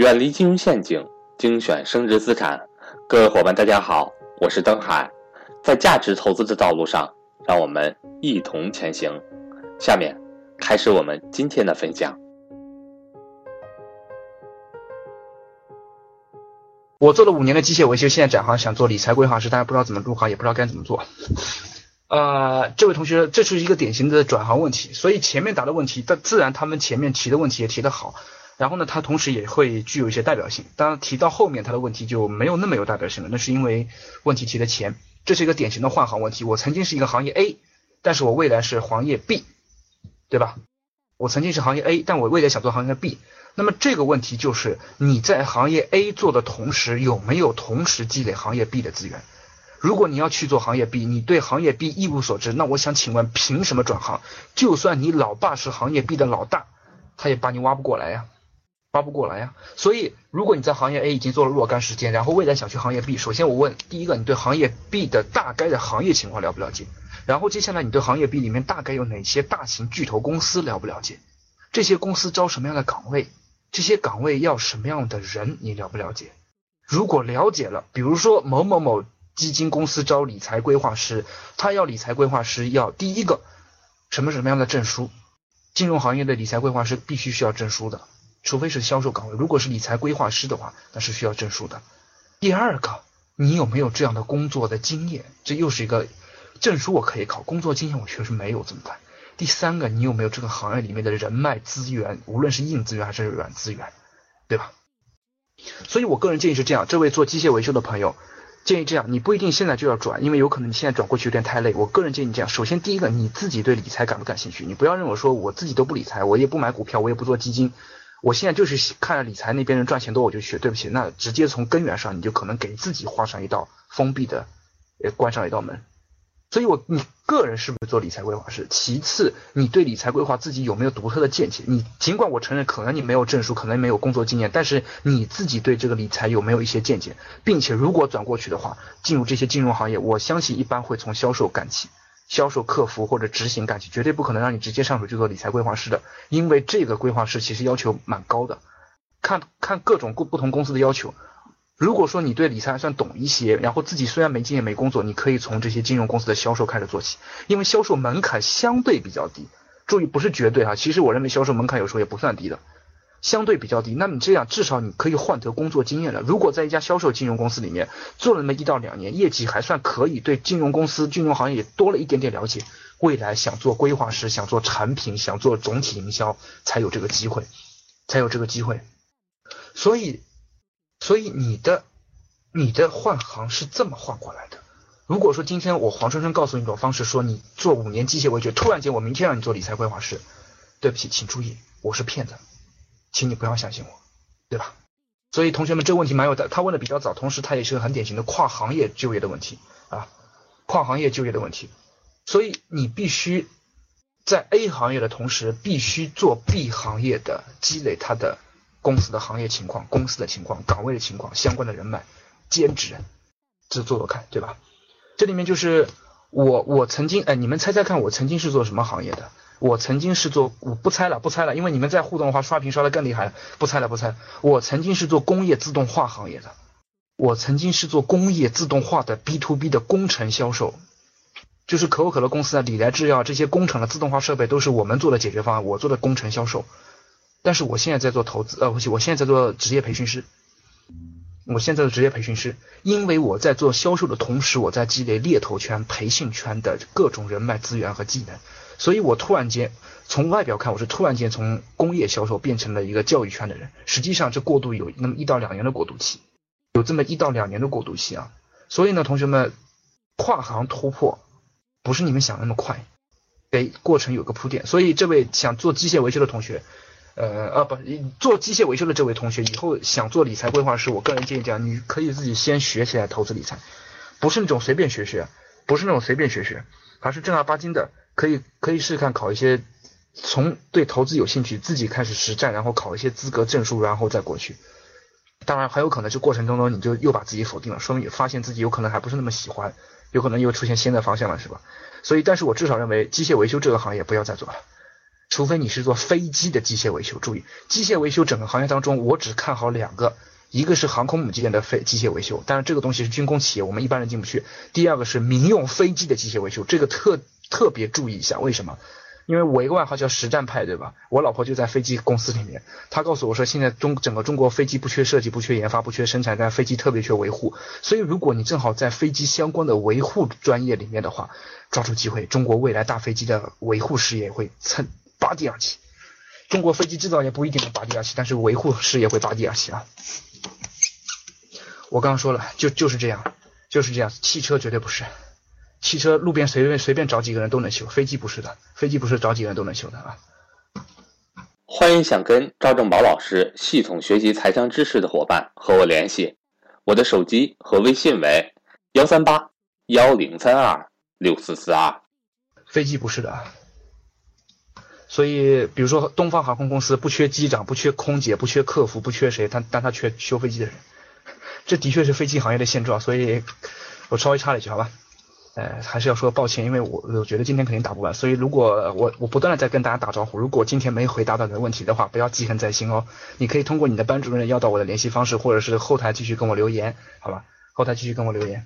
远离金融陷阱，精选升值资产。各位伙伴，大家好，我是登海。在价值投资的道路上，让我们一同前行。下面开始我们今天的分享。我做了五年的机械维修，现在转行想做理财规划师，但是不知道怎么入行，也不知道该怎么做。呃，这位同学，这是一个典型的转行问题，所以前面答的问题，但自然他们前面提的问题也提得好，然后呢，他同时也会具有一些代表性。当然提到后面他的问题就没有那么有代表性了，那是因为问题提的前，这是一个典型的换行问题。我曾经是一个行业 A，但是我未来是行业 B，对吧？我曾经是行业 A，但我未来想做行业 B。那么这个问题就是你在行业 A 做的同时，有没有同时积累行业 B 的资源？如果你要去做行业 B，你对行业 B 一无所知，那我想请问，凭什么转行？就算你老爸是行业 B 的老大，他也把你挖不过来呀，发不过来呀。所以，如果你在行业 A 已经做了若干时间，然后未来想去行业 B，首先我问第一个，你对行业 B 的大概的行业情况了不了解？然后接下来你对行业 B 里面大概有哪些大型巨头公司了不了解？这些公司招什么样的岗位？这些岗位要什么样的人，你了不了解？如果了解了，比如说某某某基金公司招理财规划师，他要理财规划师要第一个什么什么样的证书？金融行业的理财规划师必须需要证书的，除非是销售岗位。如果是理财规划师的话，那是需要证书的。第二个，你有没有这样的工作的经验？这又是一个证书，我可以考，工作经验我确实没有，怎么办？第三个，你有没有这个行业里面的人脉资源，无论是硬资源还是软资源，对吧？所以我个人建议是这样，这位做机械维修的朋友，建议这样，你不一定现在就要转，因为有可能你现在转过去有点太累。我个人建议你这样，首先第一个，你自己对理财感不感兴趣？你不要认为说我自己都不理财，我也不买股票，我也不做基金，我现在就是看理财那边人赚钱多我就学。对不起，那直接从根源上你就可能给自己画上一道封闭的，呃，关上一道门。所以，我你个人是不是做理财规划师？其次，你对理财规划自己有没有独特的见解？你尽管我承认，可能你没有证书，可能没有工作经验，但是你自己对这个理财有没有一些见解？并且，如果转过去的话，进入这些金融行业，我相信一般会从销售干起，销售、客服或者执行干起，绝对不可能让你直接上手去做理财规划师的，因为这个规划师其实要求蛮高的，看看各种不不同公司的要求。如果说你对理财还算懂一些，然后自己虽然没经验没工作，你可以从这些金融公司的销售开始做起，因为销售门槛相对比较低。注意，不是绝对哈，其实我认为销售门槛有时候也不算低的，相对比较低。那你这样至少你可以换得工作经验了。如果在一家销售金融公司里面做了那么一到两年，业绩还算可以，对金融公司、金融行业也多了一点点了解，未来想做规划师、想做产品、想做总体营销，才有这个机会，才有这个机会。所以。所以你的你的换行是这么换过来的。如果说今天我黄春春告诉你一种方式，说你做五年机械维修，突然间我明天让你做理财规划师，对不起，请注意，我是骗子，请你不要相信我，对吧？所以同学们这个问题蛮有的，他问的比较早，同时他也是个很典型的跨行业就业的问题啊，跨行业就业的问题。所以你必须在 A 行业的同时，必须做 B 行业的积累，它的。公司的行业情况、公司的情况、岗位的情况、相关的人脉、兼职，这做做看，对吧？这里面就是我，我曾经，哎，你们猜猜看，我曾经是做什么行业的？我曾经是做，我不猜了，不猜了，因为你们在互动的话，刷屏刷的更厉害了，不猜了，不猜了。我曾经是做工业自动化行业的，我曾经是做工业自动化的 B to B 的工程销售，就是可口可乐公司啊、理来制药这些工程的自动化设备都是我们做的解决方案，我做的工程销售。但是我现在在做投资，呃，不行，我现在在做职业培训师。我现在的职业培训师，因为我在做销售的同时，我在积累猎头圈、培训圈的各种人脉资源和技能，所以我突然间从外表看，我是突然间从工业销售变成了一个教育圈的人。实际上，这过渡有那么一到两年的过渡期，有这么一到两年的过渡期啊。所以呢，同学们，跨行突破不是你们想那么快，得过程有个铺垫。所以，这位想做机械维修的同学。呃啊不，做机械维修的这位同学以后想做理财规划师，我个人建议这样，你可以自己先学起来投资理财，不是那种随便学学，不是那种随便学学，而是正儿八经的，可以可以试试看考一些，从对投资有兴趣，自己开始实战，然后考一些资格证书，然后再过去。当然很有可能这过程中呢，你就又把自己否定了，说明你发现自己有可能还不是那么喜欢，有可能又出现新的方向了，是吧？所以，但是我至少认为机械维修这个行业不要再做了。除非你是做飞机的机械维修。注意，机械维修整个行业当中，我只看好两个，一个是航空母舰的飞机械维修，但是这个东西是军工企业，我们一般人进不去。第二个是民用飞机的机械维修，这个特特别注意一下，为什么？因为我一个外号叫实战派，对吧？我老婆就在飞机公司里面，她告诉我说，现在中整个中国飞机不缺设计，不缺研发，不缺生产，但飞机特别缺维护。所以如果你正好在飞机相关的维护专业里面的话，抓住机会，中国未来大飞机的维护事业会蹭拔地而起。中国飞机制造业不一定能拔地而起，但是维护事业会拔地而起啊！我刚刚说了，就就是这样，就是这样，汽车绝对不是。汽车路边随便随便找几个人都能修，飞机不是的，飞机不是找几个人都能修的啊。欢迎想跟赵正宝老师系统学习财商知识的伙伴和我联系，我的手机和微信为幺三八幺零三二六四四二。飞机不是的，所以比如说东方航空公司不缺机长，不缺空姐，不缺客服，不缺谁，但但他缺修飞机的人，这的确是飞机行业的现状。所以我稍微插了一句，好吧。呃，还是要说抱歉，因为我我觉得今天肯定打不完，所以如果我我不断的在跟大家打招呼，如果今天没回答到你的问题的话，不要记恨在心哦。你可以通过你的班主任要到我的联系方式，或者是后台继续跟我留言，好吧？后台继续跟我留言。